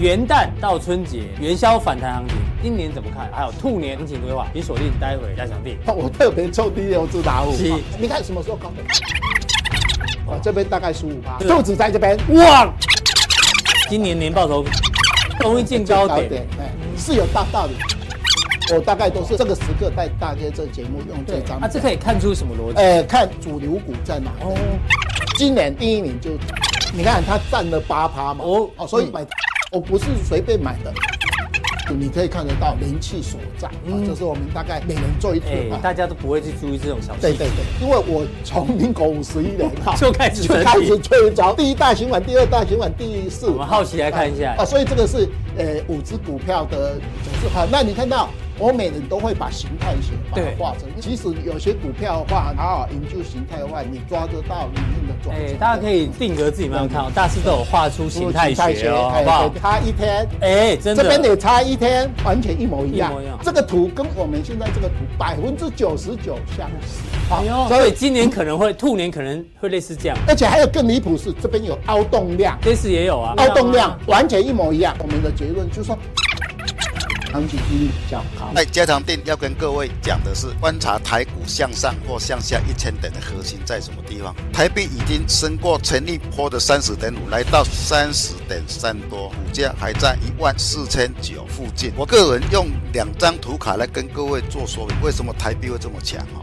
元旦到春节元宵反弹行情，今年怎么看？还有兔年行情规划，你锁定待会加强錠。我特别抽低流资打五。是，你看什么时候高点？哦，这边大概十五趴，兔子在这边。哇，今年年报酬容易见高点，哎，是有大道理。我大概都是这个时刻带大家这节目用这张。啊，这可以看出什么逻辑？哎，看主流股在哪。哦，今年第一名就，你看它占了八趴嘛。哦哦，所以买。我不是随便买的，你可以看得到人气所在，嗯，这是我们大概每人做一次，欸，大家都不会去注意这种小事。对对对，因为我从民国五十一年 就开始就开始追着第一大循环、第二大循环、第四。我们好奇来看一下啊，所以这个是呃五只股票的走势。好，那你看到。我每人都会把形态学把它画成，其实有些股票的话，好好研究形态的话，你抓得到里面的状态。哎，大家可以定格自己慢慢看哦。大师都有画出形态学哦，好不好？差一天，哎，真的，这边也差一天，完全一模一样。这个图跟我们现在这个图百分之九十九相似。好，所以今年可能会，兔年可能会类似这样。而且还有更离谱是，这边有凹动量，这次也有啊，凹动量完全一模一样。我们的结论就是说。长期几率比较好。那加强定要跟各位讲的是，观察台股向上或向下一千点的核心在什么地方？台币已经升过前一波的三十点五，来到三十点三多，股价还在一万四千九附近。我个人用两张图卡来跟各位做说明，为什么台币会这么强啊？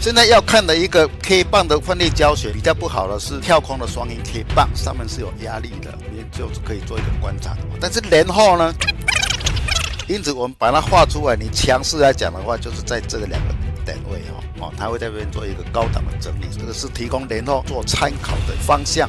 现在要看的一个 K 棒的范例教学，比较不好的是跳空的双阴 K 棒，上面是有压力的，你就是可以做一个观察。但是年后呢？因此，我们把它画出来。你强势来讲的话，就是在这个两个点位哦，哦，它会在这边做一个高档的整理。这个是提供年后做参考的方向。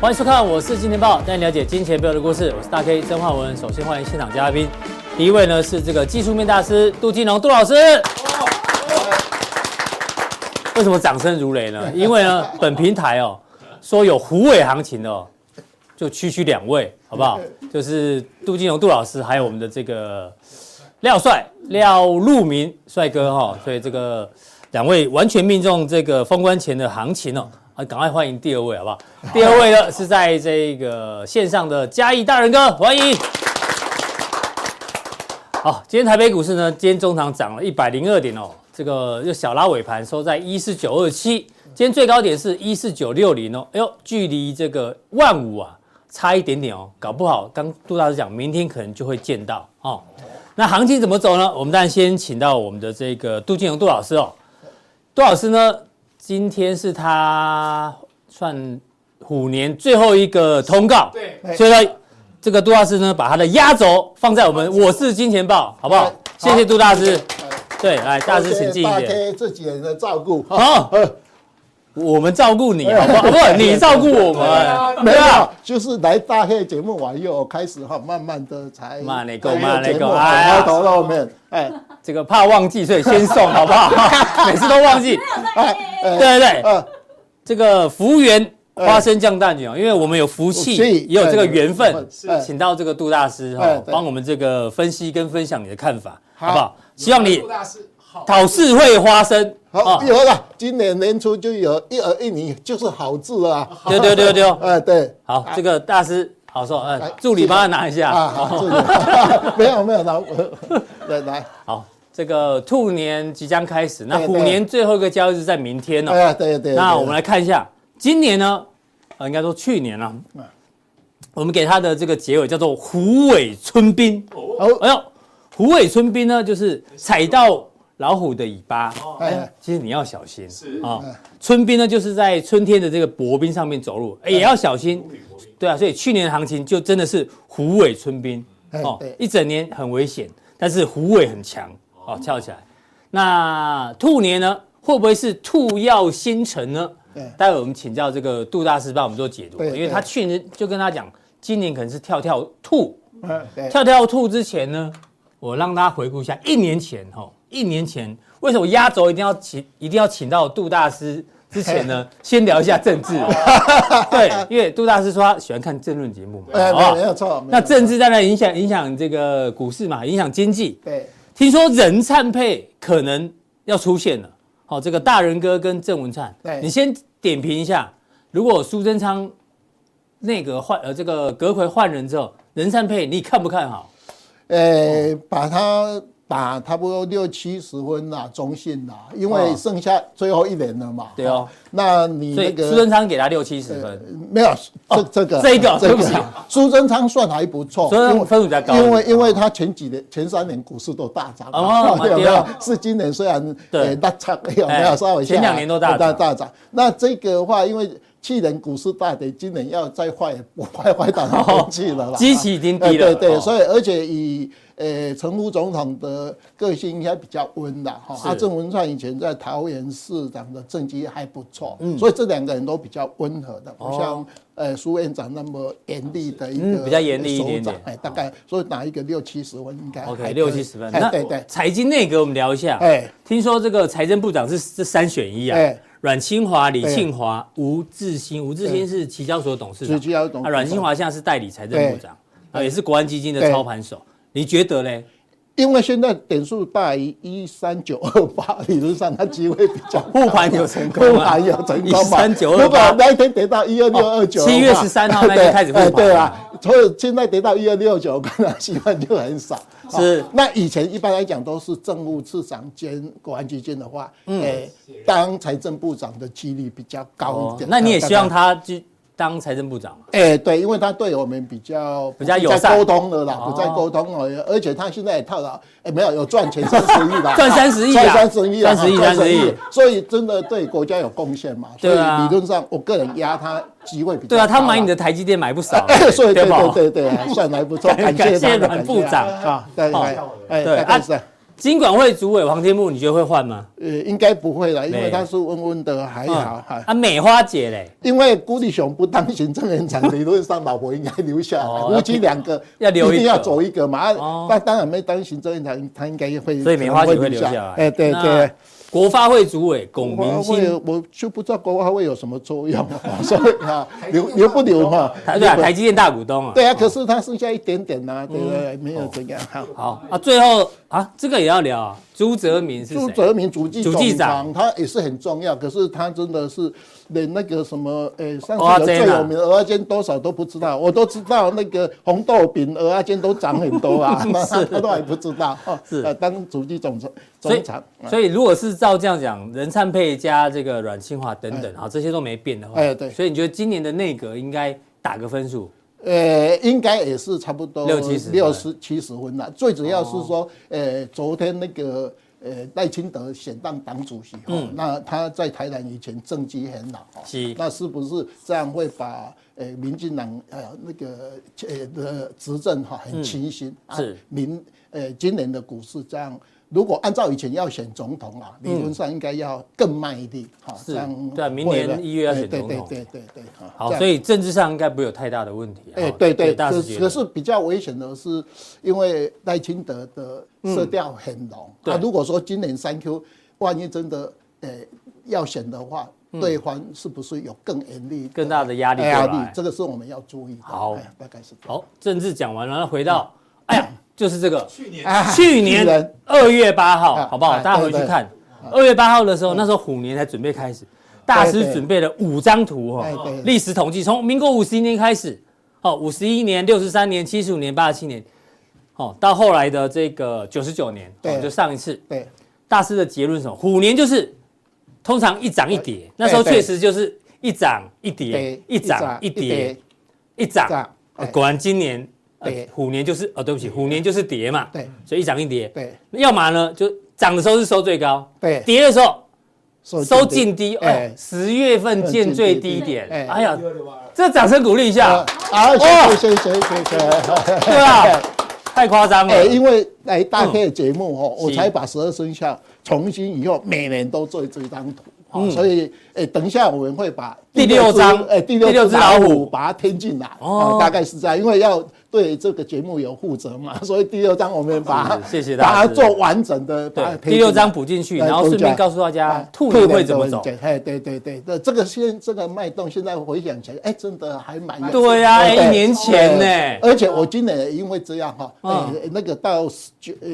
欢迎收看，我是金钱豹，带你了解金钱背后的故事。我是大 K 曾焕文。首先欢迎现场嘉宾。第一位呢是这个技术面大师杜金龙杜老师。为什么掌声如雷呢？因为呢，本平台哦说有虎尾行情的哦，就区区两位，好不好？就是杜金龙杜老师，还有我们的这个廖帅廖路明帅哥哈。所以这个两位完全命中这个封关前的行情哦。啊，赶快欢迎第二位，好不好？第二位呢是在这个线上的嘉义大人哥，欢迎。好，今天台北股市呢，今天中场涨了一百零二点哦，这个又小拉尾盘收在一四九二七，今天最高点是一四九六零哦，哎呦，距离这个万五啊差一点点哦，搞不好刚杜大师讲，明天可能就会见到哦。那行情怎么走呢？我们当然先请到我们的这个杜金龙杜老师哦，杜老师呢，今天是他算虎年最后一个通告，对，所以呢。这个杜大师呢，把他的压轴放在我们我是金钱豹，好不好？谢谢杜大师。对，来，大师请进一点。谢谢自己人的照顾。好，我们照顾你，好不好？不，你照顾我们。没有，就是来大黑节目完又开始哈，慢慢的才。慢那个，慢那个，哎，头露面。哎，这个怕忘记，所以先送，好不好？每次都忘记。哎，对对对，这个服务员。花生酱蛋卷哦，因为我们有福气，也有这个缘分，请到这个杜大师哈，帮我们这个分析跟分享你的看法，好。不好？希望你讨事会花生，好，有了，今年年初就有一儿一女，就是好字啊，对对对对，哎对，好，这个大师好说，哎，助理帮他拿一下。啊，没有没有拿，来来，好，这个兔年即将开始，那虎年最后一个交易日在明天哦，哎对对，那我们来看一下。今年呢，呃，应该说去年啊，我们给它的这个结尾叫做“虎尾春兵”。哦，哎呦，“虎尾春兵”呢，就是踩到老虎的尾巴。哎，其实你要小心。是啊，春兵呢，就是在春天的这个薄冰上面走路，哎，也要小心。对啊，所以去年的行情就真的是“虎尾春兵”哦，一整年很危险，但是虎尾很强哦，翘起来。那兔年呢，会不会是兔耀星辰呢？待会我们请教这个杜大师帮我们做解读，因为他去年就跟他讲，今年可能是跳跳兔。跳跳兔之前呢，我让大家回顾一下，一年前哈，一年前为什么压轴一定要请一定要请到杜大师之前呢，先聊一下政治。对，因为杜大师说他喜欢看政论节目嘛。对，没有错。那政治当然影响影响这个股市嘛，影响经济。对，听说人灿配可能要出现了。好，这个大人哥跟郑文灿，对，你先点评一下，如果苏贞昌内阁换呃这个阁魁换人之后，任善配你看不看好？呃，把他。打差不多六七十分啦，中性啦，因为剩下最后一年了嘛。对哦，那你那个苏贞昌给他六七十分，没有这这个这个这个苏贞昌算还不错，分分数比较高，因为因为他前几年前三年股市都大涨，哦，有没有？是今年虽然对大涨，有没有稍微前两年都大大大涨？那这个的话，因为去年股市大跌，今年要再坏，不坏坏到哪里去了啦？基期已经低了，对对，所以而且以。呃，陈副总统的个性应该比较温的哈。阿郑文灿以前在桃园市长的政绩还不错，嗯，所以这两个人都比较温和的，不像呃苏院长那么严厉的一个比较严厉一点点。哎，大概所以拿一个六七十分应该 OK，六七十分。那对对，财经内阁我们聊一下。哎，听说这个财政部长是是三选一啊。哎，阮清华、李庆华、吴志新。吴志新是期交所董事长。期交董事长。阮清华现在是代理财政部长，啊，也是国安基金的操盘手。你觉得呢？因为现在点数大于一三九二八，理论上它机会比较护 盘有成功，护盘有成功一三九二八，如果那一天跌到一二六二九，七月十三号那天开始护盘，对啊，所以现在跌到一二六九，可能希望就很少。是，那以前一般来讲都是政务次长兼国安基金的话，嗯，当财政部长的几率比较高一点。那你也希望他就。当财政部长嘛？哎、欸，对，因为他对我们比较比较友善，沟通的啦，不再沟通了，而且他现在也套了，哎、欸，没有有赚钱三十亿吧？赚 三十亿，赚三十亿，三十亿，三十亿，所以真的对国家有贡献嘛？所以理论上，我个人压他机会比较大。对啊，他买你的台积电买不少，所以对对对对，算还不错，感谢阮部长啊，对对，哎，对啊。金管会主委黄天木，你觉得会换吗？呃，应该不会了，因为他是温温的，还好。啊，美花姐嘞？因为古立雄不当行政院长，理论上老婆应该留下来，夫妻两个 要留一定要走一个嘛。啊，那当然没当行政院长，他应该会。所以美花姐会留下来。哎，对对。国发会主委龚明鑫，我就不知道国发会有什么作用，所以啊，留留不留嘛？对啊，台积电大股东啊。对啊，可是他剩下一点点呐，对不对？没有怎样。好，好啊，最后啊，这个也要聊啊。朱泽民是？朱泽民主计总长，他也是很重要，可是他真的是。连那个什么，诶，上次最有名的蚵仔煎多少都不知道，我都知道那个红豆饼、蚵仔煎都涨很多啊，他都还不知道。是，当主计总长，总长。所以如果是照这样讲，任灿配加这个阮清华等等，哈，这些都没变的话，哎，对。所以你觉得今年的内阁应该打个分数？呃，应该也是差不多六七十、六十七十分了。最主要是说，呃，昨天那个。呃，赖清德选当党主席，嗯，那他在台南以前政绩很好，是，那是不是这样会把呃民进党呃那个呃的执政哈很清新，是民呃今年的股市这样。如果按照以前要选总统啊，理论上应该要更卖力，哈，这样对，明年一月要选总统，对对对对好，所以政治上应该不会有太大的问题。哎，对对，可可是比较危险的是，因为赖清德的色调很浓，那如果说今年三 Q，万一真的呃要选的话，对方是不是有更严厉、更大的压力？压力，这个是我们要注意的。好，大概是好，政治讲完了，回到，哎呀。就是这个，去年。去年二月八号，好不好？大家回去看，二月八号的时候，那时候虎年才准备开始，大师准备了五张图哈，历史统计从民国五十一年开始，哦，五十一年、六十三年、七十五年、八十七年，哦，到后来的这个九十九年，对，就上一次，对，大师的结论是什么？虎年就是通常一涨一跌，那时候确实就是一涨一跌，一涨一跌，一涨，果然今年。对，虎年就是哦，对不起，虎年就是跌嘛，对，所以一涨一跌，对，要么呢就涨的时候是收最高，对，跌的时候收近低，哎，十月份见最低点，哎呀，这掌声鼓励一下，好，谢谢谢谢谢谢，对啊，太夸张了，哎，因为来大 K 的节目哦，我才把十二生肖重新以后每年都做这张图。嗯，所以，诶，等一下我们会把第六张，诶，第六只老虎把它添进来，哦，大概是这样，因为要。对这个节目有负责嘛，所以第六章我们把谢谢把它做完整的，对，第六章补进去，然后顺便告诉大家兔年会怎么走。哎，对对对，这这个现这个脉动，现在回想起来，哎，真的还蛮对呀，一年前呢，而且我今年也因为这样哈，哎，那个到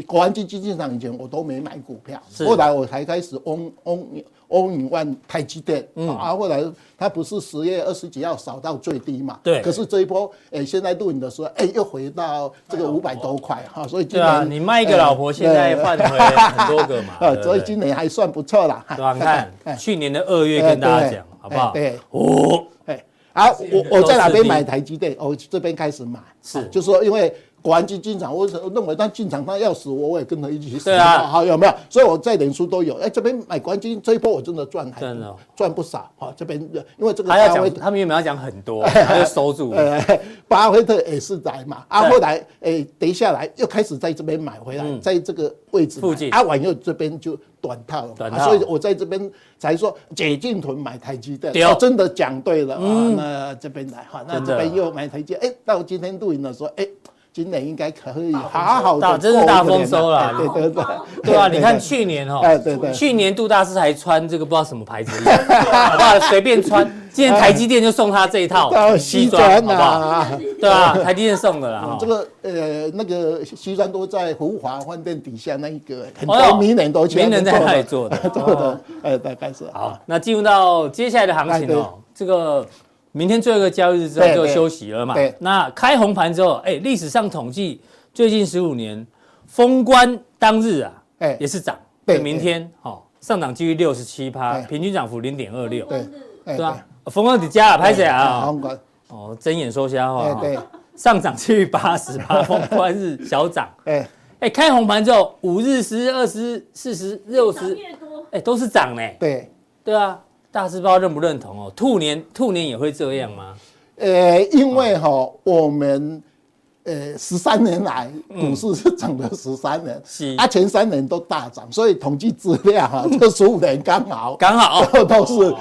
国安基金进场以前，我都没买股票，后来我才开始嗡嗡。欧银万台积电，嗯啊，后来它不是十月二十几号扫到最低嘛？对。可是这一波，哎，现在录影的时候，哎，又回到这个五百多块哈，所以今年你卖一个老婆，现在换回很多个嘛，呃，所以今年还算不错啦。对吧？看 去年的二月跟大家讲，好不好？对。哦，哎，好，我我在哪边买台积电？我这边开始买，是，就是说因为。国安基金进场，我认为他进场他要死，我我也跟他一起死。对啊，好有没有？所以我在脸书都有。哎，这边买国安基金这一波我真的赚还真的赚不少。好，这边因为这个他要讲，他们原本要讲很多，他就收住。巴菲特也是在嘛，啊，后来哎，跌下来又开始在这边买回来，在这个位置附近，啊，婉又这边就短套了。短套，所以我在这边才说解禁屯买台积电，真的讲对了啊。那这边来哈，那这边又买台积，哎，到今天录影的时候，哎。今年应该可以好好的，真是大丰收了，对对对，对啊，你看去年哈，对对，去年杜大师还穿这个不知道什么牌子，好不好？随便穿，今年台积电就送他这一套西装，好不好？对啊，台积电送的啦。这个呃那个西装都在福华饭店底下那一个，很多名人都名人在那里做的，做的，呃，大概是。好，那进入到接下来的行情哦，这个。明天最后一个交易日之后就休息了嘛？对。那开红盘之后，哎，历史上统计最近十五年封关当日啊，哎，也是涨。对。明天好，上涨几率六十七趴，平均涨幅零点二六。对。对吧？封关底加了，拍谁啊？封关。哦，睁眼说瞎话。对。上涨几率八十趴，封关日小涨。哎。哎，开红盘之后，五日、十日、二十日、四十、六十，哎，都是涨呢。对。对啊。大师不知道认不认同哦？兔年兔年也会这样吗？呃，因为哈、哦，我们呃十三年来股市是涨了十三年，是啊，前三年都大涨，所以统计资料哈，这十五年刚好刚好 都是。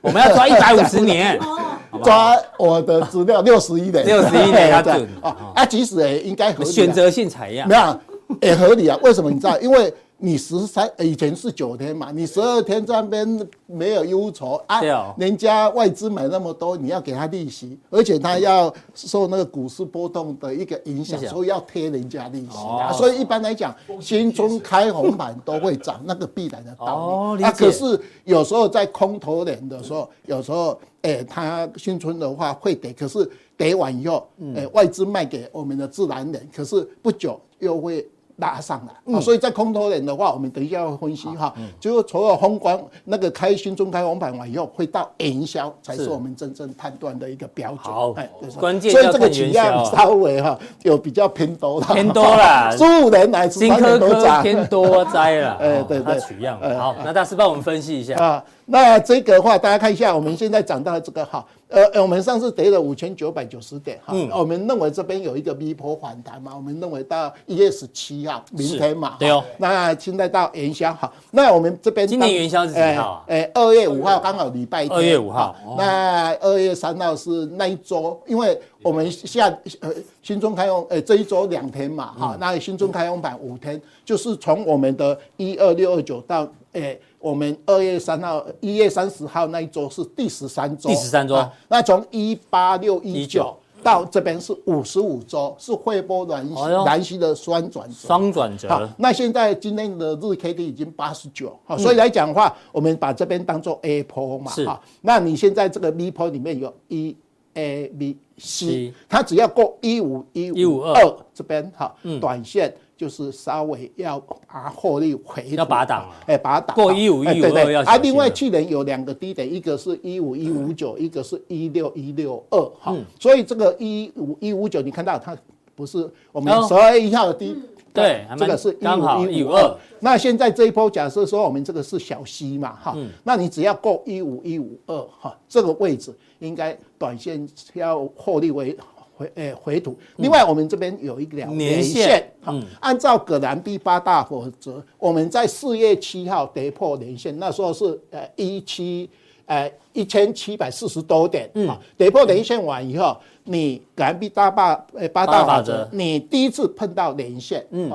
我们要抓一百五十年，抓我的资料六十一年，六十一年 对哦，啊，其实也应该选择性采样，没有也合理啊？为什么你知道？因为。你十三以前是九天嘛，你十二天这边没有忧愁啊，人家外资买那么多，你要给他利息，而且他要受那个股市波动的一个影响，所以要贴人家利息啊。所以一般来讲，新春开红盘都会涨，那个必然的道理。啊，可是有时候在空头年的时候，有时候哎，他新春的话会跌，可是跌完以后，哎，外资卖给我们的自然人，可是不久又会。拉上来。啊，所以在空头人的话，我们等一下要分析哈，就是除了宏观那个开新中开红盘完以后，会到元宵才是我们真正判断的一个标准。好，关键所以这个取样稍微哈有比较偏多了，偏多了，十五年来新科科偏多灾 了。哎，对对，取样好，那大师帮我们分析一下。啊。那这个的话，大家看一下，我们现在涨到这个哈。呃，我们上次跌了五千九百九十点，哈、嗯，我们认为这边有一个 V 波反弹嘛，我们认为到一月十七号，明天嘛，对哦，那现在到元宵，好，那我们这边今年元宵是几号啊？呃，二月五号刚好礼拜天，二月五号，那二月三号是那一周，因为我们下呃新中开红，呃这一周两天嘛，哈、嗯，那新中开红盘五天，就是从我们的一二六二九到呃。我们二月三号、一月三十号那一周是第十三周，第十三周。啊、那从一八六一九到这边是五十五周，是汇波软软息的双转折。双转折。好，那现在今天的日 K D 已经八十九，好，所以来讲的话，我们把这边当做 A 波嘛，是。好，那你现在这个 B 波里面有 E A B C，它只要过一五一五二这边，好，短线。就是稍微要把获利回，要把它挡，哎，把它挡过一五一五二要。啊，另外去年有两个低点，一个是一五一五九，一个是一六一六二，哈，所以这个一五一五九，你看到它不是我们十二月一号的低，对，这个是一五一五二。那现在这一波假设说我们这个是小 C 嘛，哈，那你只要够一五一五二，哈，这个位置应该短线要获利为。回诶回吐，另外我们这边有一条年线，嗯，按照葛兰碧八大法则，我们在四月七号跌破年线，那时候是呃一七呃一千七百四十多点，嗯，跌破连线完以后，你港币大八呃八大法则，你第一次碰到连线，嗯，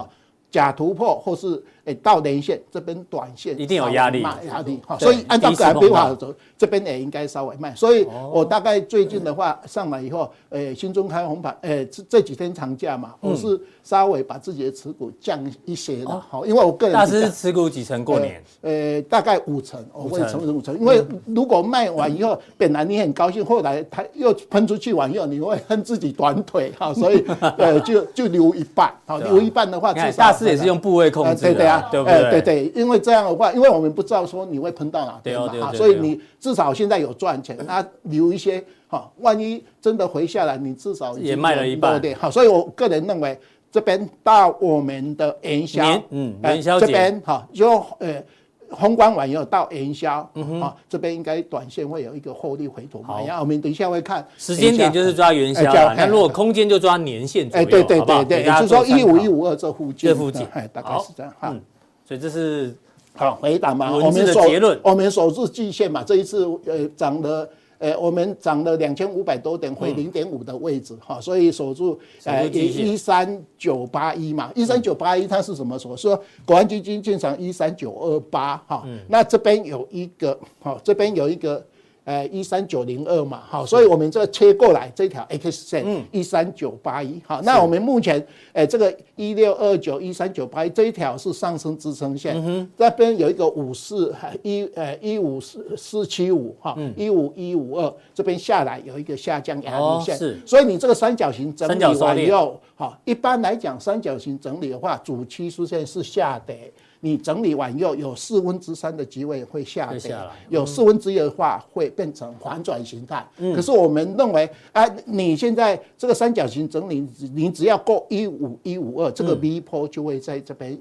假突破或是。哎，到连线这边短线一定有压力，压力哈，所以按照个人规划走，这边也应该稍微慢。所以我大概最近的话上来以后，呃，新中开红盘，呃，这这几天长假嘛，我是稍微把自己的持股降一些的，好，因为我个人。大师持股几成过年？呃，大概五成，我会成为五成，因为如果卖完以后，本来你很高兴，后来它又喷出去完以后，你会恨自己短腿哈，所以 呃，就就留一半，好，留一半的话，大师也是用部位控制，对对啊。对不对？对对，因为这样的话，因为我们不知道说你会喷到哪边嘛，所以你至少现在有赚钱，那留一些哈，万一真的回下来，你至少也卖了一半，对，好，所以我个人认为这边到我们的元宵，嗯，元宵这边哈，就呃，封关完以后到元宵，嗯啊，这边应该短线会有一个获利回吐。好，我们等一下会看时间点，就是抓元宵，看如果空间就抓年线左右，哎，对对对对，也就是说一五一五二这附近，这附近，哎，大概是这样哈。所以这是好回答嘛？我们的结论，我们守住季线嘛。这一次呃涨了，呃我们涨了两千五百多点，回零点五的位置哈。所以守住呃一三九八一嘛，一三九八一它是什么说？说国安基金进场一三九二八哈。那这边有一个哈，这边有一个。呃，一三九零二嘛，好，所以我们这切过来这条 X 线一三九八一，好，那我们目前，呃，这个一六二九一三九八一这一条是上升支撑线，嗯，这边有一个五四一呃一五四四七五哈，一五一五二这边下来有一个下降压力线，是，所以你这个三角形整理完以后，好，一般来讲三角形整理的话，主趋势线是下跌。你整理完以后，有四分之三的机会会下跌，有四分之一的话会变成反转形态。可是我们认为，啊，你现在这个三角形整理，你只要过一五一五二，这个 V 波就会在这边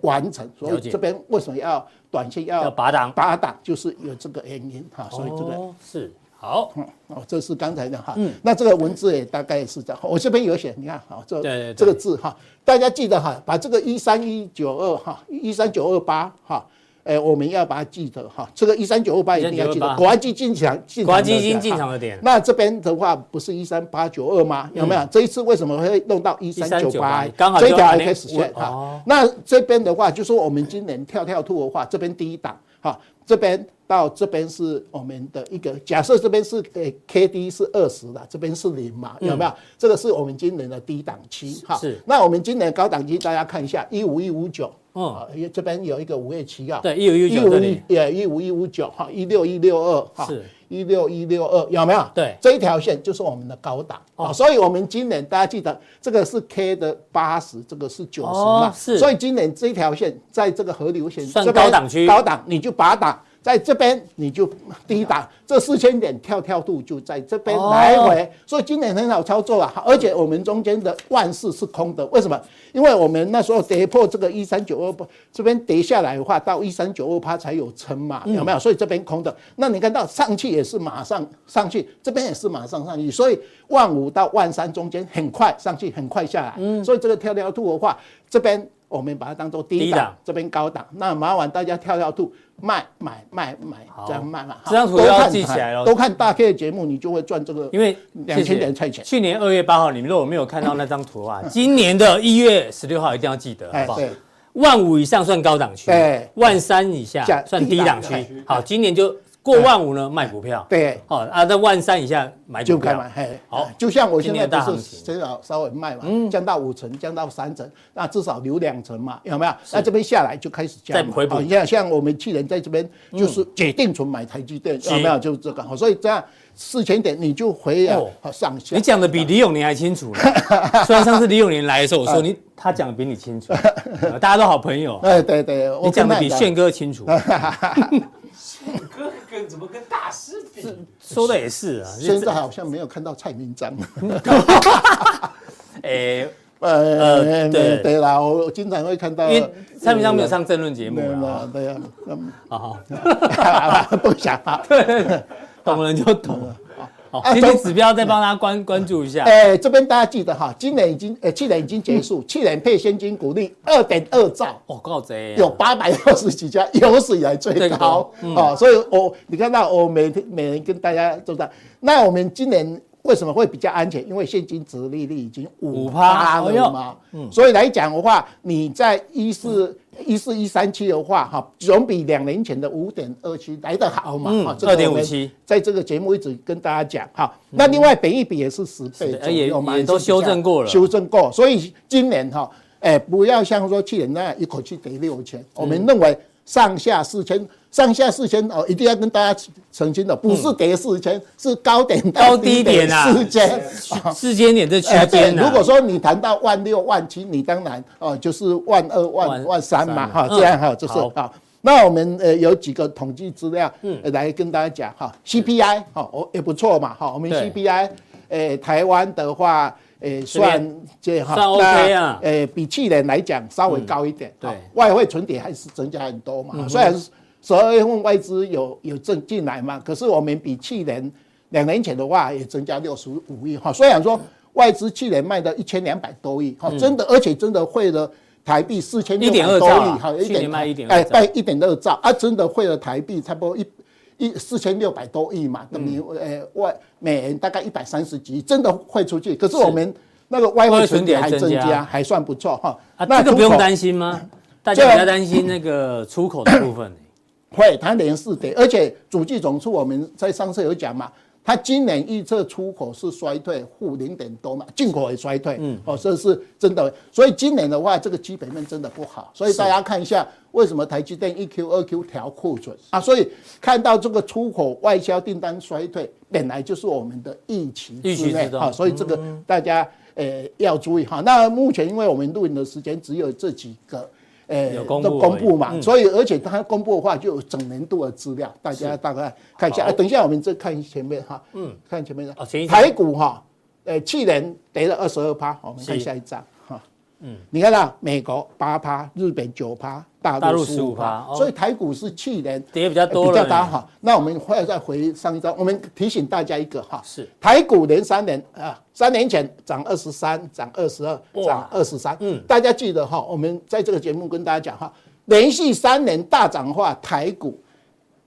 完成。所以这边为什么要短线要拔档？拔档就是有这个原因哈。所以这个是。好，嗯，哦，这是刚才的哈，嗯，那这个文字也大概是这样，我这边有写，你看，好，这这个字哈，大家记得哈，把这个一三一九二哈，一三九二八哈，哎，我们要把它记得哈，这个一三九二八一定要记得，国安基金进场，国安基金进场的点，那这边的话不是一三八九二吗？有没有？这一次为什么会弄到一三九八？刚好这条 X 线哈，那这边的话，就说我们今年跳跳兔的话，这边第一档哈，这边。到这边是我们的一个假设，这边是呃 K D 是二十的，这边是零嘛，有没有？这个是我们今年的低档期哈。是。那我们今年高档期，大家看一下一五一五九，嗯，这边有一个五月七号，对，一五一五一，也一五一五九哈，一六一六二哈，是，一六一六二有没有？对，这一条线就是我们的高档啊，所以我们今年大家记得这个是 K 的八十，这个是九十嘛，是。所以今年这一条线在这个河流线算高档区，高档你就拔档。在这边你就低档，这四千点跳跳度就在这边来回，所以今年很好操作啊。而且我们中间的万四是空的，为什么？因为我们那时候跌破这个一三九二八，这边跌下来的话，到一三九二八才有撑嘛，有没有？所以这边空的。那你看到上去也是马上上去，这边也是马上上去，所以万五到万三中间很快上去，很快下来。所以这个跳跳度的话，这边我们把它当做低档，这边高档。那麻烦大家跳跳兔。卖买卖买这样卖嘛，这张图要记起来了。都看大 K 的节目，你就会赚这个。因为两千点菜钱。去年二月八号，你们如果没有看到那张图啊，今年的一月十六号一定要记得，好不好？万五以上算高档区，对，万三以下算低档区。好，今年就。过万五呢，卖股票。对，好啊，在万三以下买就可以买。嘿，好，就像我现在不是至少稍微卖嘛，降到五成，降到三成，那至少留两成嘛，有没有？那这边下来就开始降。再回补。你像像我们去年在这边就是解定存买台积电，有没有？就是这个。好，所以这样四千点你就回啊上去。你讲的比李永年还清楚了。虽然上次李永年来的时候，我说你他讲的比你清楚，大家都好朋友。哎对对，你讲的比炫哥清楚。哥跟怎么跟大师比？说的也是啊，现在好像没有看到蔡明章。哎，呃，对对啦，我经常会看到，因为蔡明章没有上政论节目啦。对 呀，好好，不想啊，懂了就懂了。好，经济指标再帮大家关关注一下。哎，这边大家记得哈，今年已经呃去年已经结束，去年配现金股利二点二兆，哦，够贼，有八百六十几家，有史以来最高啊。所以我你看到我每天每人跟大家做到，那我们今年。为什么会比较安全？因为现金值利率已经五趴了嘛，嗯，所以来讲的话，你在一四一四一三七的话，哈，总比两年前的五点二七来得好嘛，哈，二点五七，在这个节目一直跟大家讲，哈，那另外本一比也是十倍左右嘛，也都修正过了，修正过，所以今年哈，哎，不要像说去年那样一口气给六千，我们认为上下四千。上下四千哦，一定要跟大家澄清的，不是跌四千，是高点到低点啊，四千四千点这区间。如果说你谈到万六万七，你当然哦就是万二万万三嘛哈，这样哈就是好。那我们呃有几个统计资料，嗯，来跟大家讲哈，CPI 哈哦也不错嘛哈，我们 CPI 呃台湾的话呃算这哈，算 OK 啊，呃比去年来讲稍微高一点，对，外汇存底还是增加很多嘛，虽然是。十二月份外资有有挣进来嘛？可是我们比去年两年前的话也增加六十五亿哈。虽然说外资去年卖到一千两百多亿哈，真的而且真的汇了台币四千六百多亿哈，一点卖一点哎，卖一点二兆啊，真的汇了台币差不多一一四千六百多亿嘛，等于呃外美元大概一百三十几亿，真的汇出去。可是我们那个外汇存底还增加，还算不错哈。那这个不用担心吗？大家不要担心那个出口的部分。会，它连四跌，而且主计总处我们在上次有讲嘛，它今年预测出口是衰退负零点多嘛，进口也衰退，嗯，哦，这是真的，所以今年的话，这个基本面真的不好，所以大家看一下为什么台积电一 Q 二 Q 调库存？啊，所以看到这个出口外销订单衰退，本来就是我们的预期之内。啊，所以这个大家呃要注意哈。那目前因为我们录影的时间只有这几个。诶，都公布嘛，嗯、所以而且它公布的话就有整年度的资料，大家大概看一下。好。等一下我们再看前面哈，嗯，看前面的。哦，台股哈，呃，去年跌了二十二趴，我们看下一张哈。嗯，你看到美国八趴，日本九趴，大陆十五趴，所以台股是去年跌比较多，比较大哈。那我们会再回上一张，我们提醒大家一个哈，是。台股连三年啊，三年前涨二十三，涨二十二，涨二十三。嗯，大家记得哈，我们在这个节目跟大家讲哈，连续三年大涨的话，台股，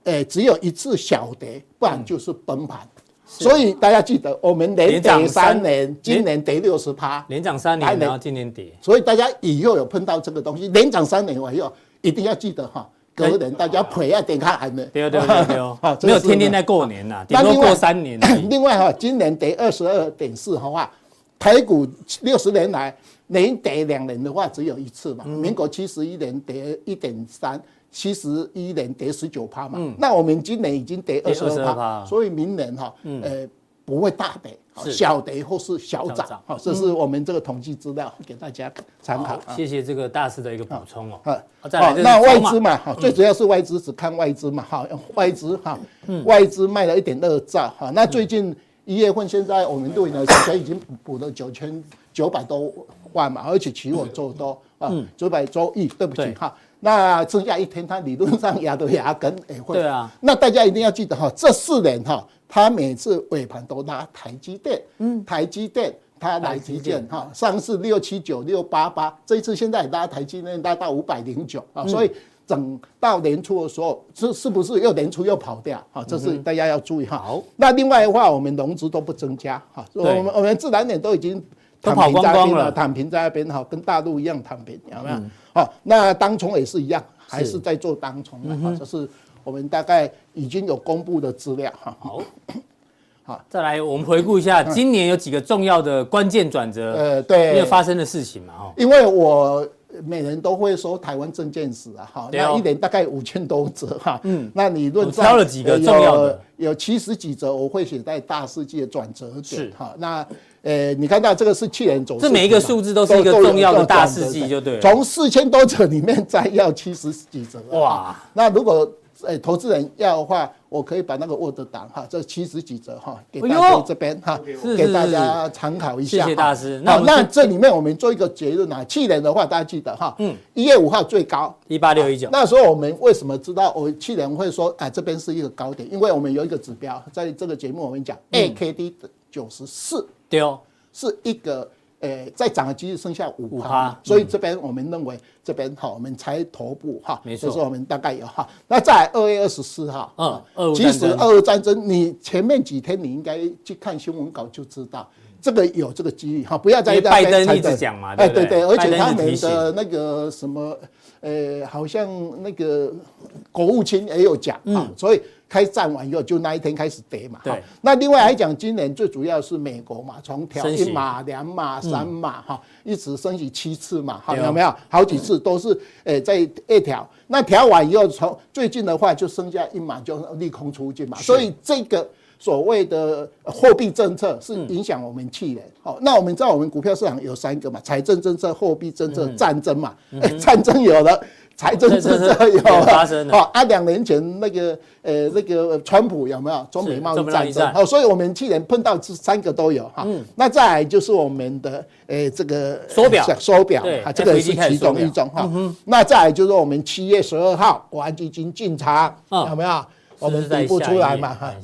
诶，只有一次小跌，不然就是崩盘。所以大家记得，我们连涨三年，今年跌六十趴，连涨三年，然后今年跌。所以大家以后有碰到这个东西，连涨三年以后，一定要记得哈，隔年大家赔要点看还没？对对对对，没有天天在过年呐，顶多过三年。另外哈，今年跌二十二点四的话，台股六十年来连跌两年的话只有一次嘛，民国七十一年跌一点三。七十一年跌十九趴嘛，嗯、那我们今年已经跌二十二趴，所以明年哈，嗯、呃，不会大跌，小跌或是小涨，好，这是我们这个统计资料给大家参考。谢谢这个大师的一个补充哦。好，好，那外资嘛，哈，最主要是外资只看外资嘛，哈，外资哈，外资卖了一点二兆，哈，那最近一月份现在我们对呢，之前已经补了九千九百多万嘛，而且期货做多啊，九百多亿，对不起哈。那剩下一天，它理论上压都压根也会。对啊。那大家一定要记得哈，这四年哈，它每次尾盘都拉台积电，嗯，台积电它来提建哈，上次六七九六八八，这一次现在拉台积电拉到五百零九啊，所以整到年初的时候，是是不是又年初又跑掉？啊，这是大家要注意哈。好。那另外的话，我们融资都不增加哈，我们我们自然点都已经躺平在那边了，躺平在那边哈，跟大陆一样躺平，有没有？好，那当冲也是一样，还是在做当冲的哈，这是我们大概已经有公布的资料哈。好，好，再来我们回顾一下今年有几个重要的关键转折，呃，对，因为发生的事情嘛哈。因为我每人都会说台湾证件史啊，哈，那一年大概五千多则哈，嗯，那你论上挑了几个重要的，有七十几则我会写在大世纪的转折点是哈，那。呃，你看到这个是去年走势，这每一个数字都是一个重要的大事记，就对。从四千多则里面摘要七十几则，哇！那如果诶投资人要的话，我可以把那个 Word 档哈，这七十几折哈，给大家这边哈，给大家参考一下。谢谢大师。那那这里面我们做一个结论啊，去年的话大家记得哈，嗯，一月五号最高一八六一九。那时候我们为什么知道我去年会说哎这边是一个高点？因为我们有一个指标，在这个节目我们讲 AKD 的九十四，对哦，是一个。诶，再涨的几率剩下五趴，所以这边我们认为这边哈，我们才头部哈，没错，就是我们大概有哈。那在二月二十四号，嗯，其实俄乌战争，你前面几天你应该去看新闻稿就知道，这个有这个几率哈，不要在拜登一直讲嘛，哎，对对，而且他们的那个什么，呃，好像那个国务卿也有讲啊，所以。开战完以后，就那一天开始跌嘛。对。那另外来讲，今年最主要是美国嘛，从调一码、两码、三码哈，一直升息七次嘛，好有没有？好几次都是诶在二调。那调完以后，从最近的话就剩下一码就利空出尽嘛。所以这个所谓的货币政策是影响我们去年。好，那我们知道我们股票市场有三个嘛：财政政策、货币政策、战争嘛。战争有了。财政政策有发生哦，啊，两年前那个呃那个川普有没有中美贸易战争？哦，所以我们去年碰到这三个都有哈。嗯，那再来就是我们的呃这个手表，手表啊，这个是其中一种哈。那再来就是我们七月十二号国安基金进场，有没有？我们底部出来嘛哈？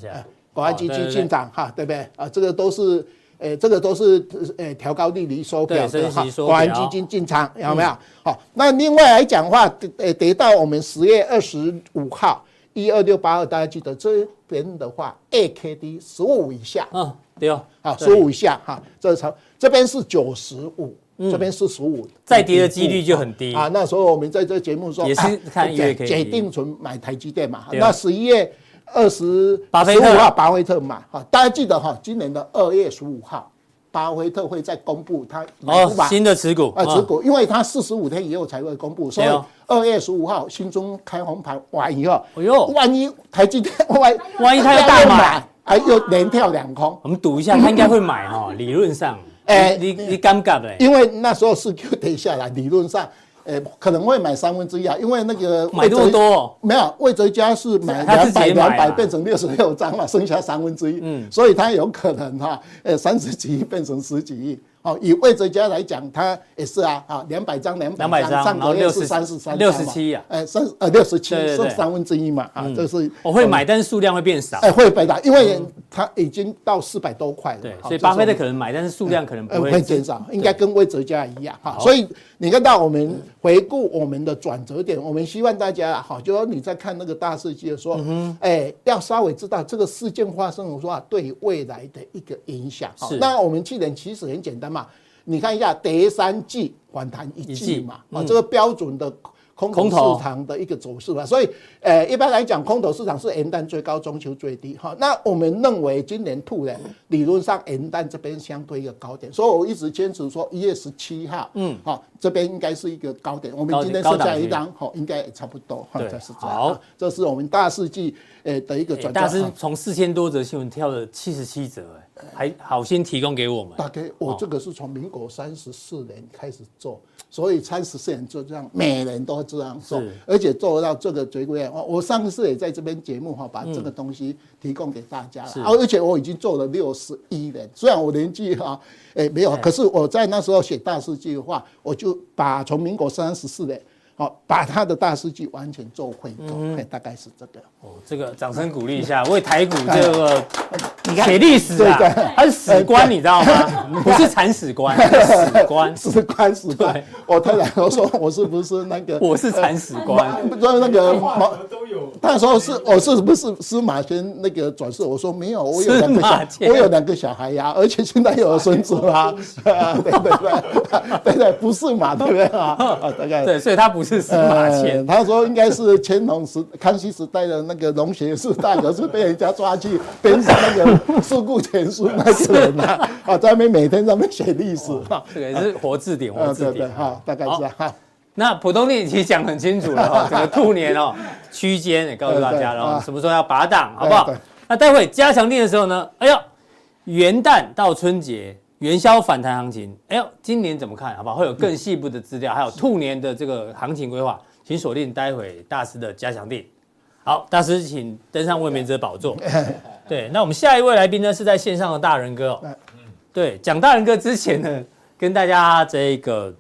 国安基金进场哈，对不对？啊，这个都是。诶，这个都是诶调高利率收表的哈，保安基金进场有没有？好，那另外来讲的话，诶，得到我们十月二十五号一二六八二，大家记得这边的话，AKD 十五以下，嗯，对哦，好，十五以下哈，这超这边是九十五，这边是十五，再跌的几率就很低啊。那时候我们在这节目说，也是看月 K 解定存买台积电嘛，那十一月。二十十五号，巴菲特买哈，大家记得哈，今年的二月十五号，巴菲特会再公布他哦新的持股啊持股，因为他四十五天以后才会公布，所以二月十五号新中开红盘完以后，哎呦，万一台积电万万一他要大买，哎又连跳两空，我们赌一下，他应该会买哈，理论上，哎，你你尴尬的，因为那时候是 Q 跌下来，理论上。诶，可能会买三分之一啊，因为那个买这么多，没有魏哲家是买两百两百变成六十六张嘛，剩下三分之一，嗯，所以他有可能哈，诶，三十几亿变成十几亿。哦，以魏哲家来讲，他也是啊，啊，两百张，两百张，上个月是三十三，六十七啊，哎，三呃六十七是三分之一嘛，啊，这是我会买，但是数量会变少，哎，会变大，因为它已经到四百多块了，对，所以巴菲特可能买，但是数量可能不会减少，应该跟魏哲家一样哈，所以你看到我们回顾我们的转折点，我们希望大家好，就说你在看那个大世界的时候，哎，要稍微知道这个事件发生的时候对未来的一个影响，是，那我们去年其实很简单嘛。你看一下，第三季反弹一季嘛，啊，这个标准的空头市场的一个走势嘛。所以，呃，一般来讲，空头市场是元旦最高，中秋最低。哈，那我们认为今年兔呢，理论上元旦这边相对一个高点，所以我一直坚持说一月十七号，嗯，好，这边应该是一个高点。我们今天设下一张，好，应该也差不多，哈，这是这样。好，这是我们大世纪呃的一个转折。大师从四千多则新闻跳了七十七则，哎。还好心提供给我们。大概我这个是从民国三十四年开始做，所以三十四年就这样，每年都这样做，而且做到这个最贵。我我上次也在这边节目哈，把这个东西提供给大家了。而且我已经做了六十一年，虽然我年纪哈，哎没有，可是我在那时候写大事记的话，我就把从民国三十四年。好，把他的大数据完全做回购，大概是这个。哦，这个掌声鼓励一下，为台股这个你看写历史啊，他是史官，你知道吗？不是铲屎官，史官，史官，史官。我太太都说我是不是那个？我是铲屎官，不是那个毛都有。他说是，我是不是司马迁那个转世？我说没有，我有两个小，我有两个小孩呀，而且现在有孙子啊，对对 对，对对，不是嘛，对不对啊？啊，大概对，所以他不是。是司马迁、呃，他说应该是乾隆时、康熙时代的那个农学士大哥，是被人家抓去编上那个事故全书那个人呐，啊，在那边每天在那边写历史，这个也是活字典，活字典，哈，大概是哈。那普通电其实讲很清楚了哈，这个兔年哦，区间也告诉大家了，什么时候要拔档，好不好？那待会加强练的时候呢，哎呦，元旦到春节。元宵反弹行情，哎呦，今年怎么看？好不好？会有更细部的资料，还有兔年的这个行情规划，请锁定待会大师的加强地。好。大师请登上卫冕者宝座。对，那我们下一位来宾呢，是在线上的大人哥哦。对，讲大人哥之前呢，跟大家这个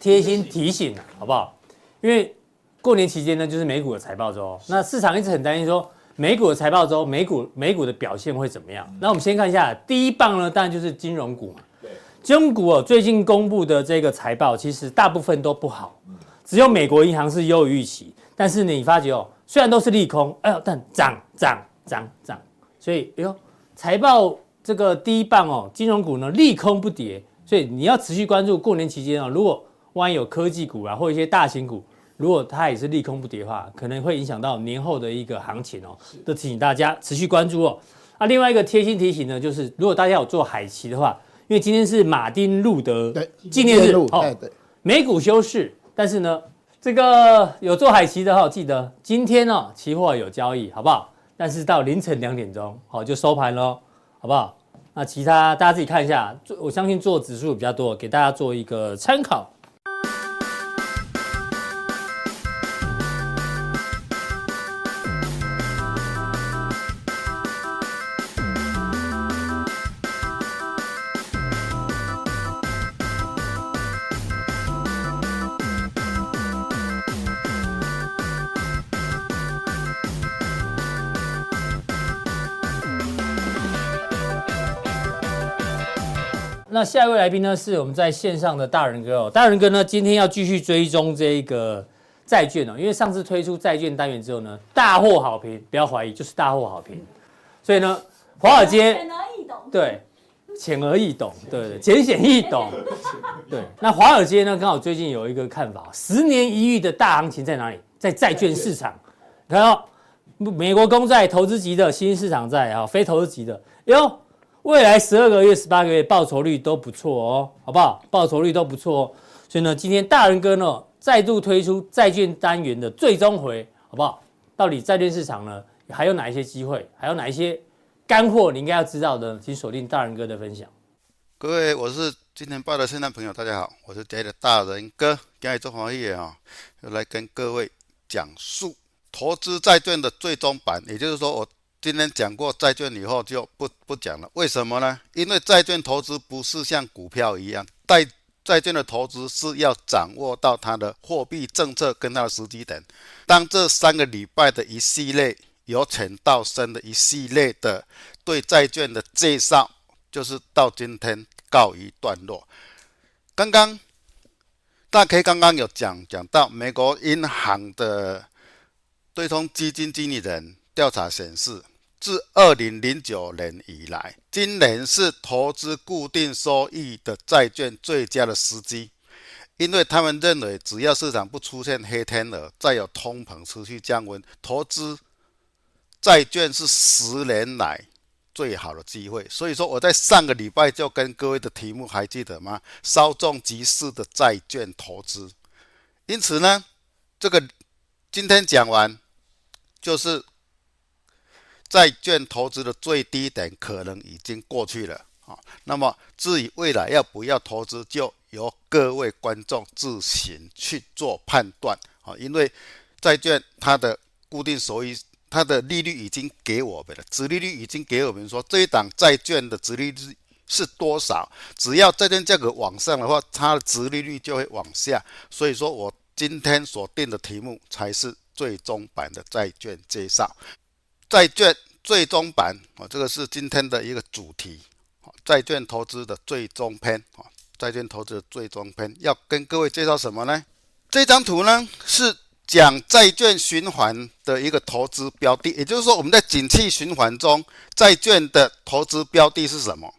贴心提醒，好不好？因为过年期间呢，就是美股的财报周。那市场一直很担心说，美股的财报周，美股美股的表现会怎么样？那我们先看一下第一棒呢，当然就是金融股嘛。对，金融股哦，最近公布的这个财报，其实大部分都不好，只有美国银行是优于预期。但是，你发觉哦，虽然都是利空，哎呦，但涨涨涨涨，所以哎呦，财报这个第一棒哦，金融股呢利空不跌，所以你要持续关注过年期间哦，如果万一有科技股啊或一些大型股，如果它也是利空不跌的话，可能会影响到年后的一个行情哦，都提醒大家持续关注哦。那另外一个贴心提醒呢，就是如果大家有做海期的话，因为今天是马丁路德纪念日哦，美股休市，但是呢。这个有做海期的哈，记得今天哦，期货有交易，好不好？但是到凌晨两点钟，好就收盘喽，好不好？那其他大家自己看一下，我相信做指数比较多，给大家做一个参考。那下一位来宾呢，是我们在线上的大仁哥哦。大仁哥呢，今天要继续追踪这个债券哦，因为上次推出债券单元之后呢，大获好评，不要怀疑，就是大获好评。所以呢，华尔街浅而易懂，对，浅而易懂，对对，浅显易懂，对。那华尔街呢，刚好最近有一个看法，十年一遇的大行情在哪里？在债券市场。你看哦，美国公债、投资级的新市场债啊，非投资级的哟。未来十二个月、十八个月报酬率都不错哦，好不好？报酬率都不错哦，所以呢，今天大仁哥呢再度推出债券单元的最终回，好不好？到底债券市场呢还有哪一些机会？还有哪一些干货你应该要知道的？请锁定大仁哥的分享。各位，我是今天报的线上朋友，大家好，我是今的大仁哥，今日做黄页啊，要来跟各位讲述投资债券的最终版，也就是说我。今天讲过债券以后就不不讲了，为什么呢？因为债券投资不是像股票一样，债债券的投资是要掌握到它的货币政策跟它的时机点。当这三个礼拜的一系列由浅到深的一系列的对债券的介绍，就是到今天告一段落。刚刚大 K 刚刚有讲讲到美国银行的对冲基金经理人调查显示。自二零零九年以来，今年是投资固定收益的债券最佳的时机，因为他们认为，只要市场不出现黑天鹅，再有通膨持续降温，投资债券是十年来最好的机会。所以说，我在上个礼拜就跟各位的题目还记得吗？稍纵即逝的债券投资。因此呢，这个今天讲完就是。债券投资的最低点可能已经过去了啊，那么至于未来要不要投资，就由各位观众自行去做判断啊。因为债券它的固定收益，它的利率已经给我们了，殖利率已经给我们说这一档债券的殖利率是多少，只要债券价格往上的话，它的殖利率就会往下。所以说我今天所定的题目才是最终版的债券介绍。债券最终版啊，这个是今天的一个主题，债券投资的最终篇啊，债券投资的最终篇要跟各位介绍什么呢？这张图呢是讲债券循环的一个投资标的，也就是说我们在景气循环中，债券的投资标的是什么？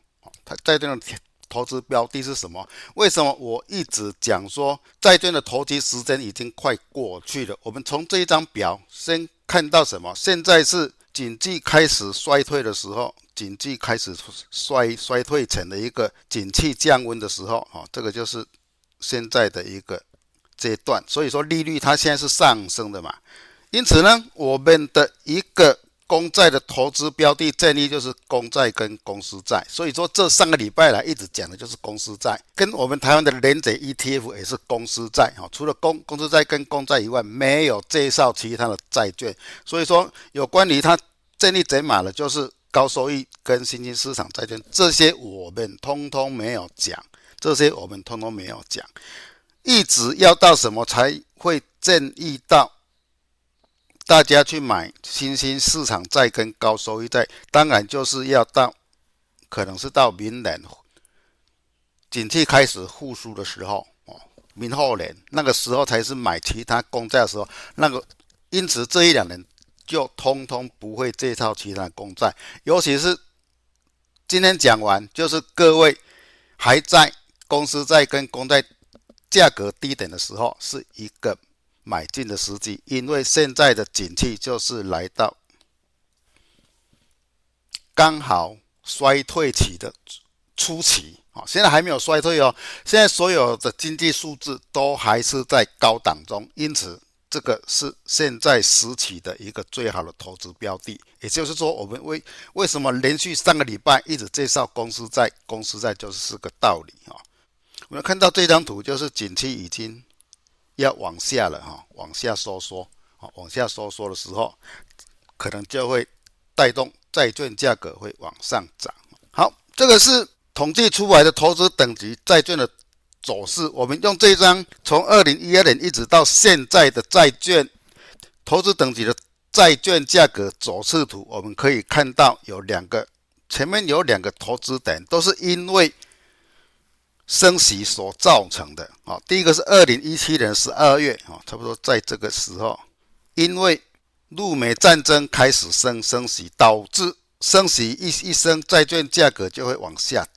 它债券的投资标的是什么？为什么我一直讲说债券的投机时间已经快过去了？我们从这一张表先看到什么？现在是。经济开始衰退的时候，经济开始衰衰退成的一个景气降温的时候，啊，这个就是现在的一个阶段。所以说利率它现在是上升的嘛，因此呢，我们的一个公债的投资标的建议就是公债跟公司债，所以说这上个礼拜来一直讲的就是公司债，跟我们台湾的联准 ETF 也是公司债。哈，除了公公司债跟公债以外，没有介绍其他的债券，所以说有关于它建议减码的，就是高收益跟新兴市场债券，这些我们通通没有讲，这些我们通通没有讲，一直要到什么才会建议到？大家去买新兴市场债跟高收益债，当然就是要到，可能是到明年，景气开始复苏的时候哦，明后年那个时候才是买其他公债的时候。那个，因此这一两年就通通不会介绍其他公债，尤其是今天讲完，就是各位还在公司债跟公债价格低点的时候，是一个。买进的时机，因为现在的景气就是来到刚好衰退期的初期啊，现在还没有衰退哦，现在所有的经济数字都还是在高档中，因此这个是现在时期的一个最好的投资标的。也就是说，我们为为什么连续三个礼拜一直介绍公司债，公司债就是这个道理啊。我们看到这张图，就是景气已经。要往下了哈，往下收缩，啊，往下收缩的时候，可能就会带动债券价格会往上涨。好，这个是统计出来的投资等级债券的走势。我们用这张从二零一二年一直到现在的债券投资等级的债券价格走势图，我们可以看到有两个，前面有两个投资点，都是因为。升息所造成的啊，第一个是二零一七年十二月啊，差不多在这个时候，因为陆美战争开始升升息，导致升息一一升，债券价格就会往下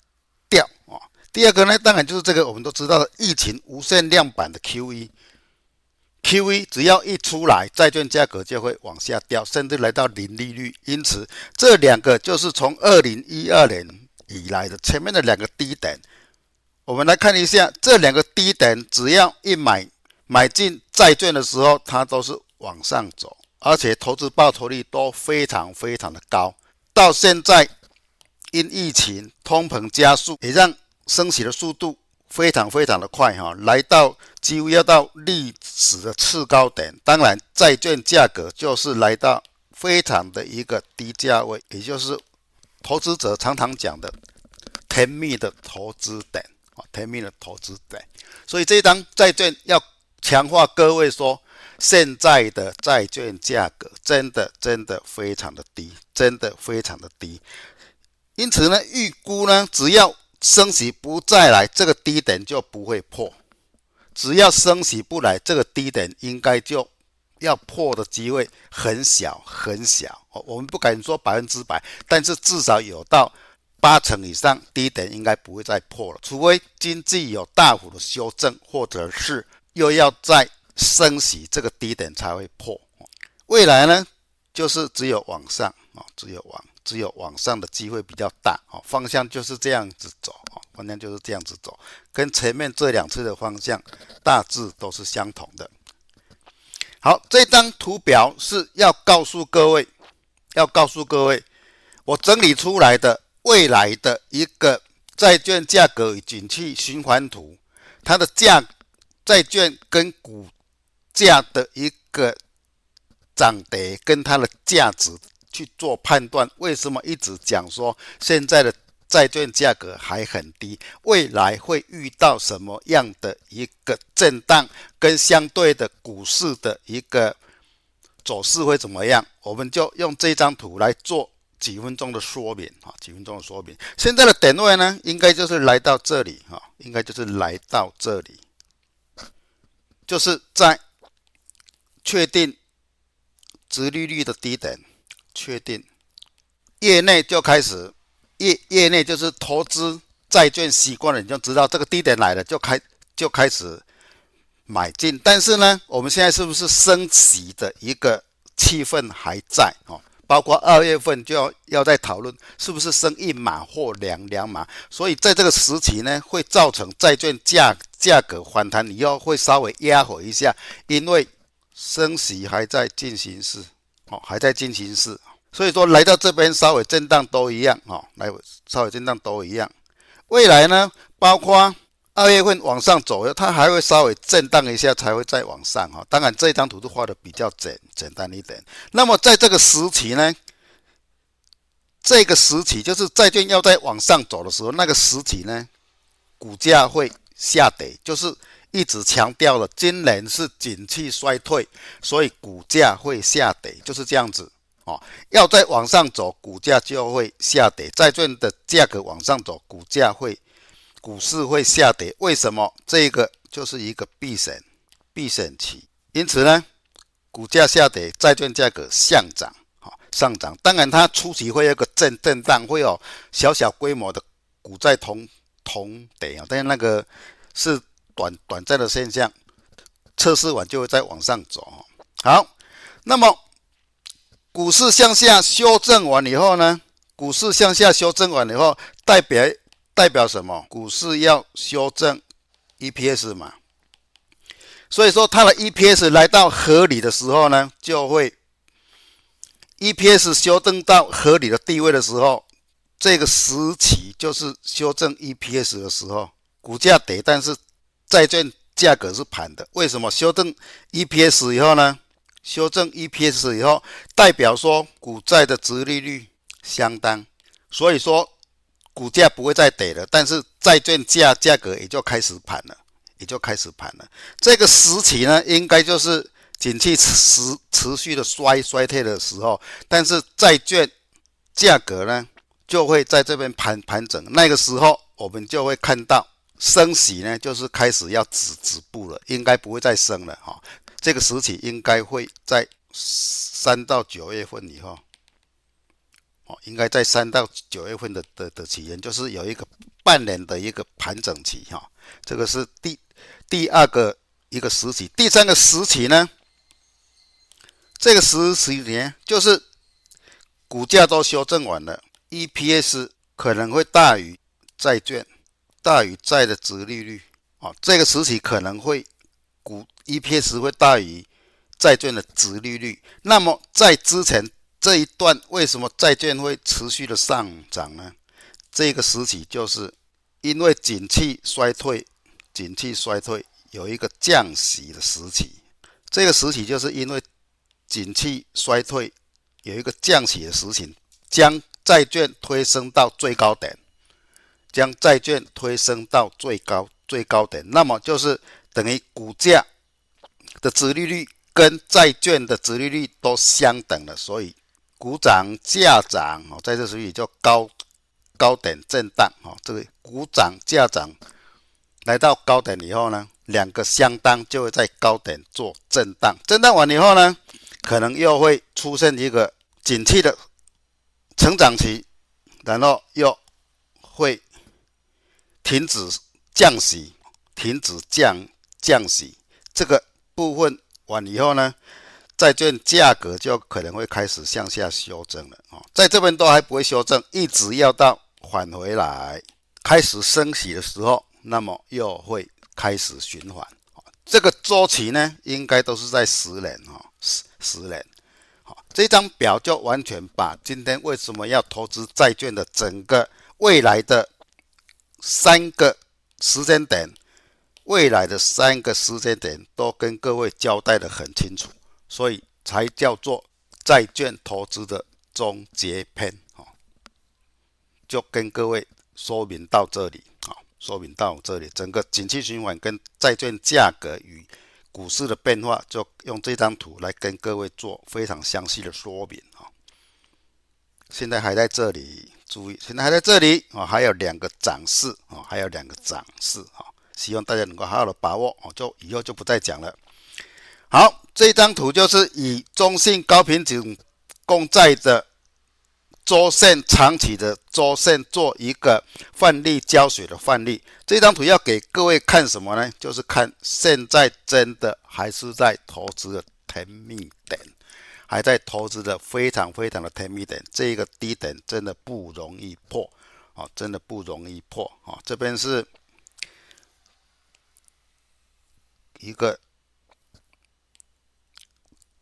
掉啊。第二个呢，当然就是这个我们都知道的疫情无限量版的 QE，QE 只要一出来，债券价格就会往下掉，甚至来到零利率。因此，这两个就是从二零一二年以来的前面的两个低点。我们来看一下这两个低点，只要一买买进债券的时候，它都是往上走，而且投资报酬率都非常非常的高。到现在，因疫情、通膨加速，也让升息的速度非常非常的快哈，来到几乎要到历史的次高点。当然，债券价格就是来到非常的一个低价位，也就是投资者常常讲的甜蜜的投资点。啊，甜蜜的投资对，所以这张债券要强化各位说，现在的债券价格真的真的非常的低，真的非常的低。因此呢，预估呢，只要升息不再来，这个低点就不会破；只要升息不来，这个低点应该就要破的机会很小很小。我们不敢说百分之百，但是至少有到。八成以上低点应该不会再破了，除非经济有大幅的修正，或者是又要再升息，这个低点才会破。未来呢，就是只有往上啊，只有往只有往上的机会比较大啊，方向就是这样子走啊，方向就是这样子走，跟前面这两次的方向大致都是相同的。好，这张图表是要告诉各位，要告诉各位，我整理出来的。未来的一个债券价格景气循环图，它的价债券跟股价的一个涨跌跟它的价值去做判断。为什么一直讲说现在的债券价格还很低？未来会遇到什么样的一个震荡？跟相对的股市的一个走势会怎么样？我们就用这张图来做。几分钟的说明啊，几分钟的说明。现在的点位呢，应该就是来到这里哈，应该就是来到这里，就是在确定殖利率的低点，确定业内就开始业业内就是投资债券习惯了，你就知道这个低点来了，就开就开始买进。但是呢，我们现在是不是升息的一个气氛还在啊？包括二月份就要要再讨论是不是升一码或两两码，所以在这个时期呢，会造成债券价价格反弹，你要会稍微压回一下，因为升息还在进行式，哦，还在进行式，所以说来到这边稍微震荡都一样哦，来稍微震荡都一样。未来呢，包括二月份往上走，它还会稍微震荡一下才会再往上哈。当然这张图是画的比较简简单一点。那么在这个时期呢，这个时期就是债券要再往上走的时候，那个时期呢，股价会下跌，就是。一直强调了，今年是景气衰退，所以股价会下跌，就是这样子哦。要再往上走，股价就会下跌。债券的价格往上走，股价会，股市会下跌。为什么？这个就是一个避险避险期。因此呢，股价下跌，债券价格上涨，好上涨。当然，它初期会有个震震荡，会有小小规模的股债同同跌啊，但是那个是。短短暂的现象，测试完就会再往上走。好，那么股市向下修正完以后呢？股市向下修正完以后，代表代表什么？股市要修正 EPS 嘛。所以说，它的 EPS 来到合理的时候呢，就会 EPS 修正到合理的地位的时候，这个时期就是修正 EPS 的时候，股价跌，但是。债券价格是盘的，为什么修正 EPS 以后呢？修正 EPS 以后，代表说股债的殖利率相当，所以说股价不会再跌了，但是债券价价格也就开始盘了，也就开始盘了。这个时期呢，应该就是景气持持续的衰衰退的时候，但是债券价格呢就会在这边盘盘整，那个时候我们就会看到。升息呢，就是开始要止止步了，应该不会再升了哈。这个时期应该会在三到九月份以后，哦，应该在三到九月份的的的期间，就是有一个半年的一个盘整期哈。这个是第第二个一个时期，第三个时期呢，这个时期呢，就是股价都修正完了，EPS 可能会大于债券。大于债的值利率，啊，这个时期可能会股 EPS 会大于债券的值利率。那么在之前这一段，为什么债券会持续的上涨呢？这个时期就是因为景气衰退，景气衰退有一个降息的时期。这个时期就是因为景气衰退有一个降息的时期，将债券推升到最高点。将债券推升到最高最高点，那么就是等于股价的殖利率跟债券的殖利率都相等了，所以股涨价涨哦，在这时候就高高点震荡哦，这个股涨价涨来到高点以后呢，两个相当就会在高点做震荡，震荡完以后呢，可能又会出现一个景气的成长期，然后又会。停止降息，停止降降息，这个部分完以后呢，债券价格就可能会开始向下修正了啊，在这边都还不会修正，一直要到返回来开始升息的时候，那么又会开始循环。这个周期呢，应该都是在十年啊，十十年。好，这张表就完全把今天为什么要投资债券的整个未来的。三个时间点，未来的三个时间点都跟各位交代的很清楚，所以才叫做债券投资的终结篇。就跟各位说明到这里，啊，说明到这里，整个景气循环跟债券价格与股市的变化，就用这张图来跟各位做非常详细的说明啊。现在还在这里。注意，现在还在这里啊，还有两个涨势啊，还有两个涨势啊，希望大家能够好好的把握哦，就以后就不再讲了。好，这张图就是以中信高品质公债的周线长期的周线做一个范例教学的范例。这张图要给各位看什么呢？就是看现在真的还是在投资的甜蜜点。还在投资的非常非常的甜蜜点，这个低点真的不容易破啊，真的不容易破啊。这边是一个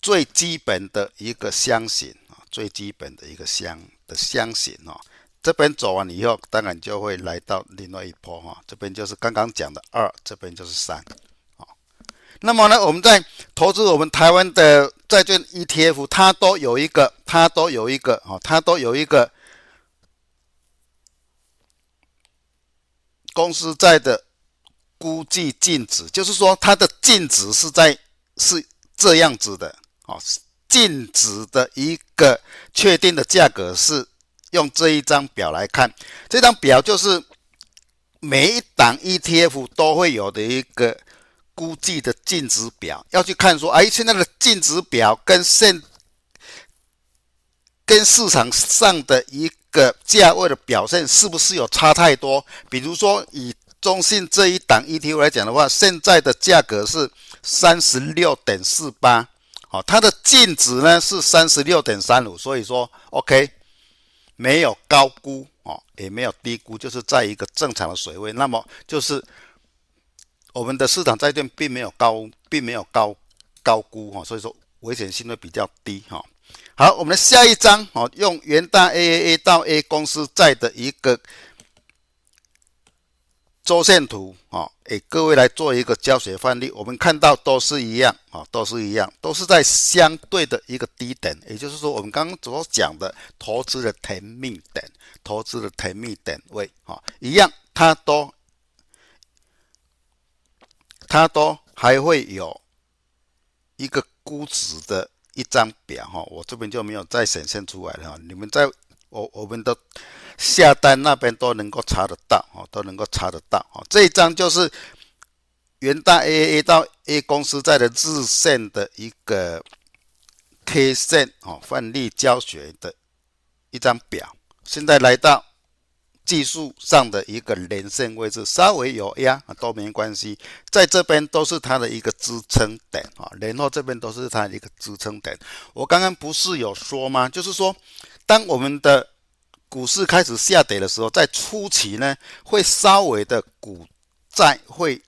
最基本的一个箱型啊，最基本的一个箱的箱型哦。这边走完以后，当然就会来到另外一波哈。这边就是刚刚讲的二，这边就是三。那么呢，我们在投资我们台湾的债券 ETF，它都有一个，它都有一个啊，它都有一个公司债的估计净值，就是说它的净值是在是这样子的哦，净值的一个确定的价格是用这一张表来看，这张表就是每一档 ETF 都会有的一个。估计的净值表要去看说，哎，现在的净值表跟现跟市场上的一个价位的表现是不是有差太多？比如说以中信这一档 ETF 来讲的话，现在的价格是三十六点四八，哦，它的净值呢是三十六点三五，所以说 OK，没有高估哦，也没有低估，就是在一个正常的水位，那么就是。我们的市场债券并没有高，并没有高高估哈，所以说危险性会比较低哈。好，我们的下一张哦，用元大 AAA 到 A 公司债的一个周线图啊，给各位来做一个教学范例。我们看到都是一样啊，都是一样，都是在相对的一个低点，也就是说，我们刚刚所讲的投资的甜蜜点，投资的甜蜜点位啊，一样，它都。它都还会有一个估值的一张表哈，我这边就没有再显现出来了哈。你们在我我们的下单那边都能够查得到哦，都能够查得到哦。这一张就是元大 A A 到 A 公司在的日线的一个 K 线哦，范例教学的一张表，现在来到。技术上的一个连线位置稍微有压都没关系，在这边都是它的一个支撑点啊，然后这边都是它的一个支撑点。我刚刚不是有说吗？就是说，当我们的股市开始下跌的时候，在初期呢，会稍微的股债会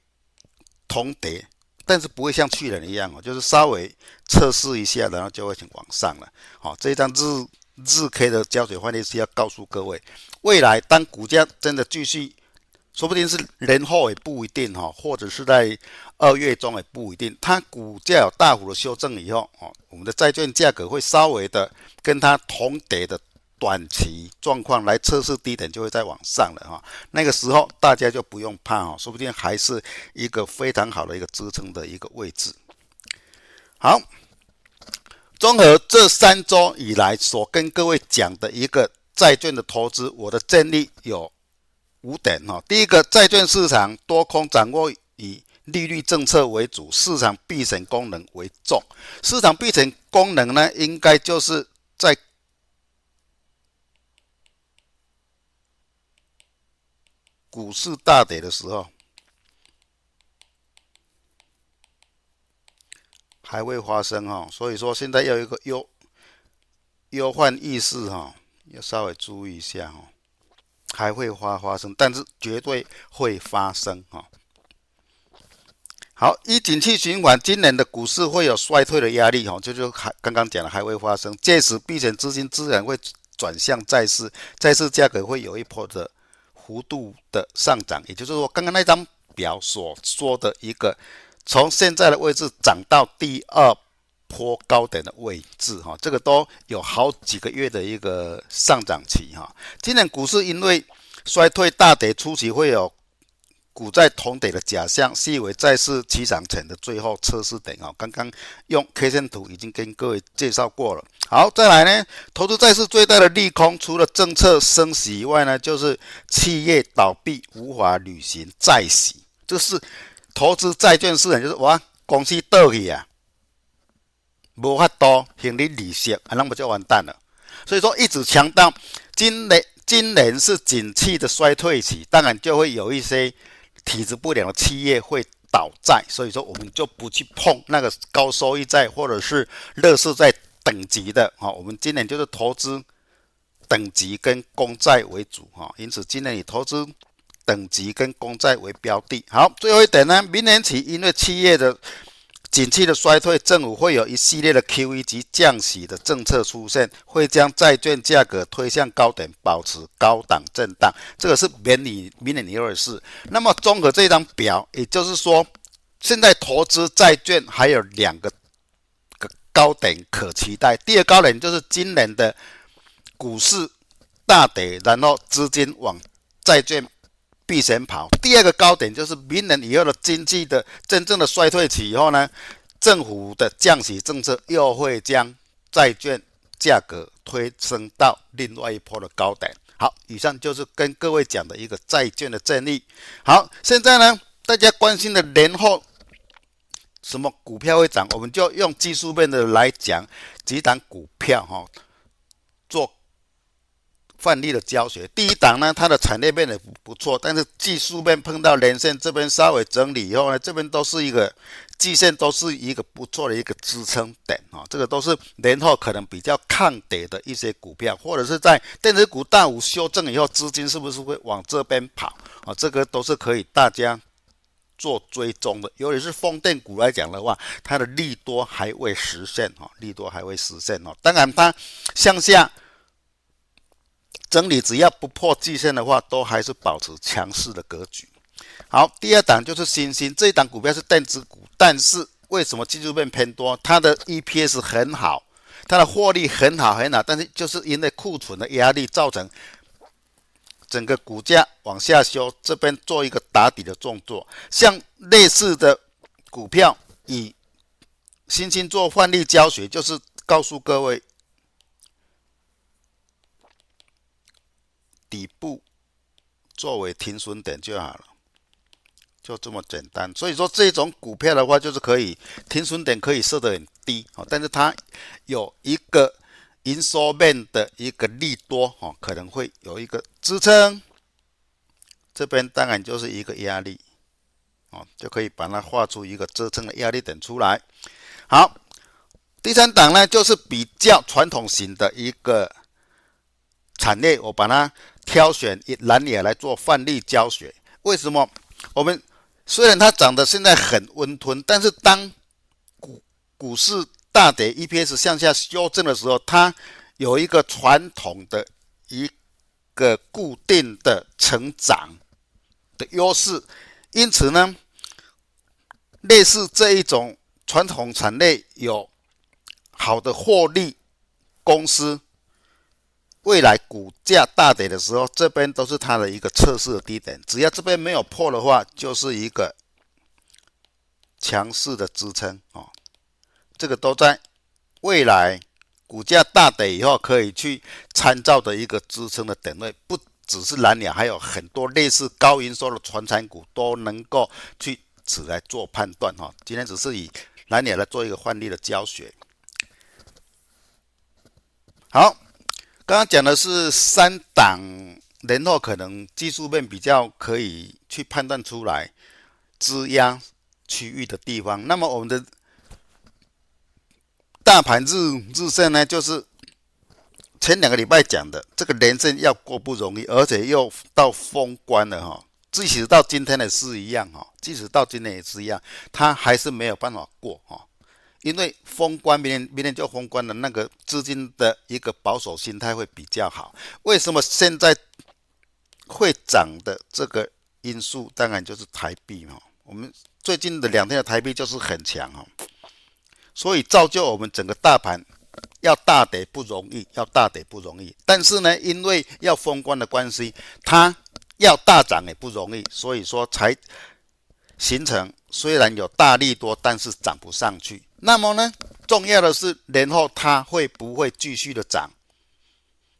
同跌，但是不会像去年一样哦，就是稍微测试一下，然后就会往上了。好，这一张日。日 K 的胶水换电是要告诉各位，未来当股价真的继续，说不定是年后也不一定哈，或者是在二月中也不一定。它股价有大幅的修正以后，哦，我们的债券价格会稍微的跟它同跌的短期状况来测试低点，就会再往上了哈。那个时候大家就不用怕哈，说不定还是一个非常好的一个支撑的一个位置。好。综合这三周以来所跟各位讲的一个债券的投资，我的建议有五点哈。第一个，债券市场多空掌握以利率政策为主，市场避险功能为重。市场避险功能呢，应该就是在股市大跌的时候。还会发生哈，所以说现在要有一个忧忧患意识哈，要稍微注意一下哈，还会发发生，但是绝对会发生哈。好，一景气循环，今年的股市会有衰退的压力哈，就就还刚刚讲了还会发生，届时避险资金自然会转向债市，债市价格会有一波的幅度的上涨，也就是说刚刚那张表所说的一个。从现在的位置涨到第二波高点的位置，哈，这个都有好几个月的一个上涨期，哈。今年股市因为衰退大跌初期会有股债同跌的假象，是以为债市起涨前的最后测试点，哈。刚刚用 K 线图已经跟各位介绍过了。好，再来呢，投资债市最大的利空，除了政策升息以外呢，就是企业倒闭无法履行债息，这是。投资债券市场就是哇，公司倒去啊，无法度还你利息，那么就完蛋了。所以说一直强调，今年今年是景气的衰退期，当然就会有一些体质不良的企业会倒债。所以说我们就不去碰那个高收益债或者是乐视债等级的啊。我们今年就是投资等级跟公债为主哈，因此今年以投资。等级跟公债为标的，好，最后一点呢，明年起因为企业的景气的衰退，政府会有一系列的 QE 及降息的政策出现，会将债券价格推向高点，保持高档震荡。这个是明年明年以后的事。那么综合这张表，也就是说，现在投资债券还有两个个高点可期待。第二高点就是今年的股市大跌，然后资金往债券。避险跑，第二个高点就是明年以后的经济的真正的衰退期以后呢，政府的降息政策又会将债券价格推升到另外一波的高点。好，以上就是跟各位讲的一个债券的建议。好，现在呢，大家关心的年后什么股票会涨，我们就用技术面的来讲几档股票哈，做。范例的教学，第一档呢，它的产业面也不不错，但是技术面碰到连线这边稍微整理以后呢，这边都是一个季线，都是一个不错的一个支撑点啊，这个都是年后可能比较抗跌的一些股票，或者是在电子股大幅修正以后，资金是不是会往这边跑啊？这个都是可以大家做追踪的，尤其是风电股来讲的话，它的利多还未实现哈，利多还未实现哦，当然它向下。整理只要不破季线的话，都还是保持强势的格局。好，第二档就是新兴，这一档股票是电子股，但是为什么技术面偏多？它的 EPS 很好，它的获利很好很好，但是就是因为库存的压力造成整个股价往下修，这边做一个打底的动作。像类似的股票，以新兴做范例教学，就是告诉各位。底部作为停损点就好了，就这么简单。所以说这种股票的话，就是可以停损点可以设得很低啊，但是它有一个营收面的一个利多哦，可能会有一个支撑，这边当然就是一个压力哦，就可以把它画出一个支撑的压力点出来。好，第三档呢，就是比较传统型的一个产业，我把它。挑选一蓝亚来做范例教学，为什么？我们虽然它涨得现在很温吞，但是当股股市大跌，EPS 向下修正的时候，它有一个传统的一个固定的成长的优势，因此呢，类似这一种传统产业有好的获利公司。未来股价大跌的时候，这边都是它的一个测试的低点。只要这边没有破的话，就是一个强势的支撑哦。这个都在未来股价大跌以后可以去参照的一个支撑的点位。不只是蓝鸟，还有很多类似高营收的传产股都能够去此来做判断哈。今天只是以蓝鸟来做一个范例的教学。好。刚刚讲的是三档，年后可能技术面比较可以去判断出来支压区域的地方。那么我们的大盘日日线呢，就是前两个礼拜讲的这个连线要过不容易，而且又到封关了哈。即使到今天的是一样哈，即使到今天也是一样，它还是没有办法过哈。因为封关，明年明年就封关了，那个资金的一个保守心态会比较好。为什么现在会涨的这个因素，当然就是台币哈。我们最近的两天的台币就是很强哦，所以造就我们整个大盘要大跌不容易，要大跌不容易。但是呢，因为要封关的关系，它要大涨也不容易，所以说才形成虽然有大利多，但是涨不上去。那么呢，重要的是年后它会不会继续的涨？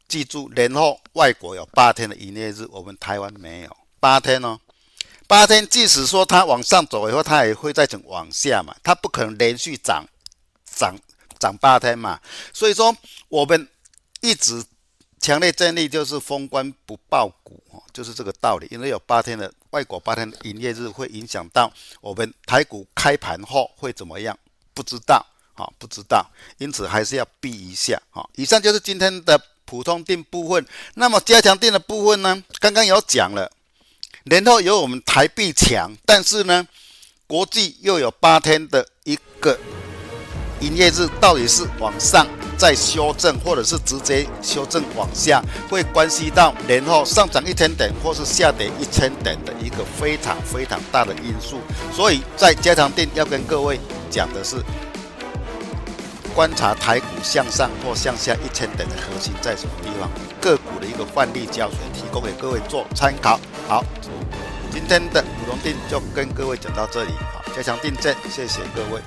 记住，年后外国有八天的营业日，我们台湾没有八天哦。八天，即使说它往上走以后，它也会再整往下嘛，它不可能连续涨涨涨八天嘛。所以说，我们一直强烈建议就是封关不爆股哦，就是这个道理。因为有八天的外国八天的营业日，会影响到我们台股开盘后会怎么样？不知道，好，不知道，因此还是要避一下，好。以上就是今天的普通电部分。那么加强电的部分呢？刚刚有讲了，然后有我们台币强，但是呢，国际又有八天的一个营业日到底是往上再修正，或者是直接修正往下，会关系到年后上涨一千点或是下跌一千点的一个非常非常大的因素。所以在加强錠要跟各位讲的是，观察台股向上或向下一千点的核心在什么地方，个股的一个范例教学提供给各位做参考。好。今天的舞龙定就跟各位讲到这里，好，加强定正，谢谢各位。